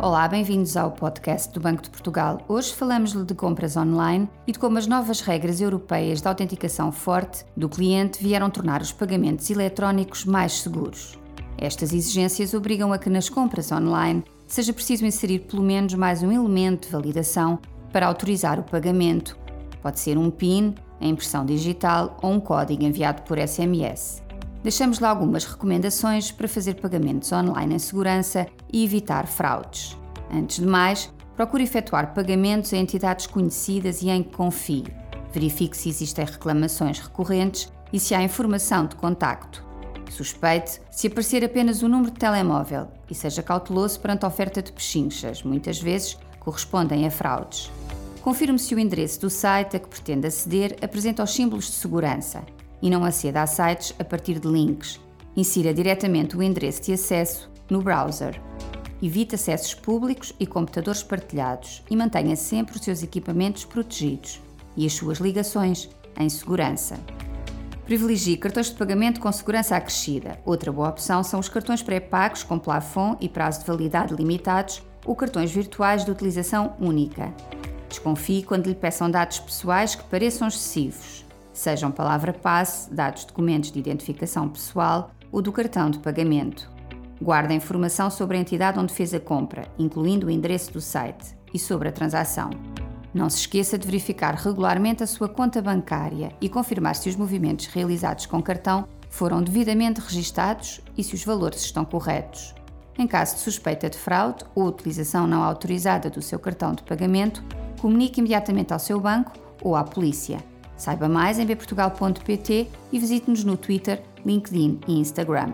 Olá, bem-vindos ao podcast do Banco de Portugal. Hoje falamos-lhe de compras online e de como as novas regras europeias de autenticação forte do cliente vieram tornar os pagamentos eletrónicos mais seguros. Estas exigências obrigam a que nas compras online seja preciso inserir pelo menos mais um elemento de validação para autorizar o pagamento. Pode ser um PIN, a impressão digital ou um código enviado por SMS. Deixamos lá algumas recomendações para fazer pagamentos online em segurança e evitar fraudes. Antes de mais, procure efetuar pagamentos a entidades conhecidas e em que confie. Verifique se existem reclamações recorrentes e se há informação de contacto. Suspeite se aparecer apenas o número de telemóvel e seja cauteloso perante a oferta de pechinchas, muitas vezes correspondem a fraudes. Confirme se o endereço do site a que pretende aceder apresenta os símbolos de segurança e não aceda a sites a partir de links. Insira diretamente o endereço de acesso no browser. Evite acessos públicos e computadores partilhados e mantenha sempre os seus equipamentos protegidos e as suas ligações em segurança. Privilegie cartões de pagamento com segurança acrescida. Outra boa opção são os cartões pré-pagos com plafond e prazo de validade limitados ou cartões virtuais de utilização única. Desconfie quando lhe peçam dados pessoais que pareçam excessivos sejam palavra-passe, dados documentos de identificação pessoal ou do cartão de pagamento. Guarde a informação sobre a entidade onde fez a compra, incluindo o endereço do site, e sobre a transação. Não se esqueça de verificar regularmente a sua conta bancária e confirmar se os movimentos realizados com cartão foram devidamente registados e se os valores estão corretos. Em caso de suspeita de fraude ou utilização não autorizada do seu cartão de pagamento, comunique imediatamente ao seu banco ou à polícia. Saiba mais em bportugal.pt e visite-nos no Twitter, LinkedIn e Instagram.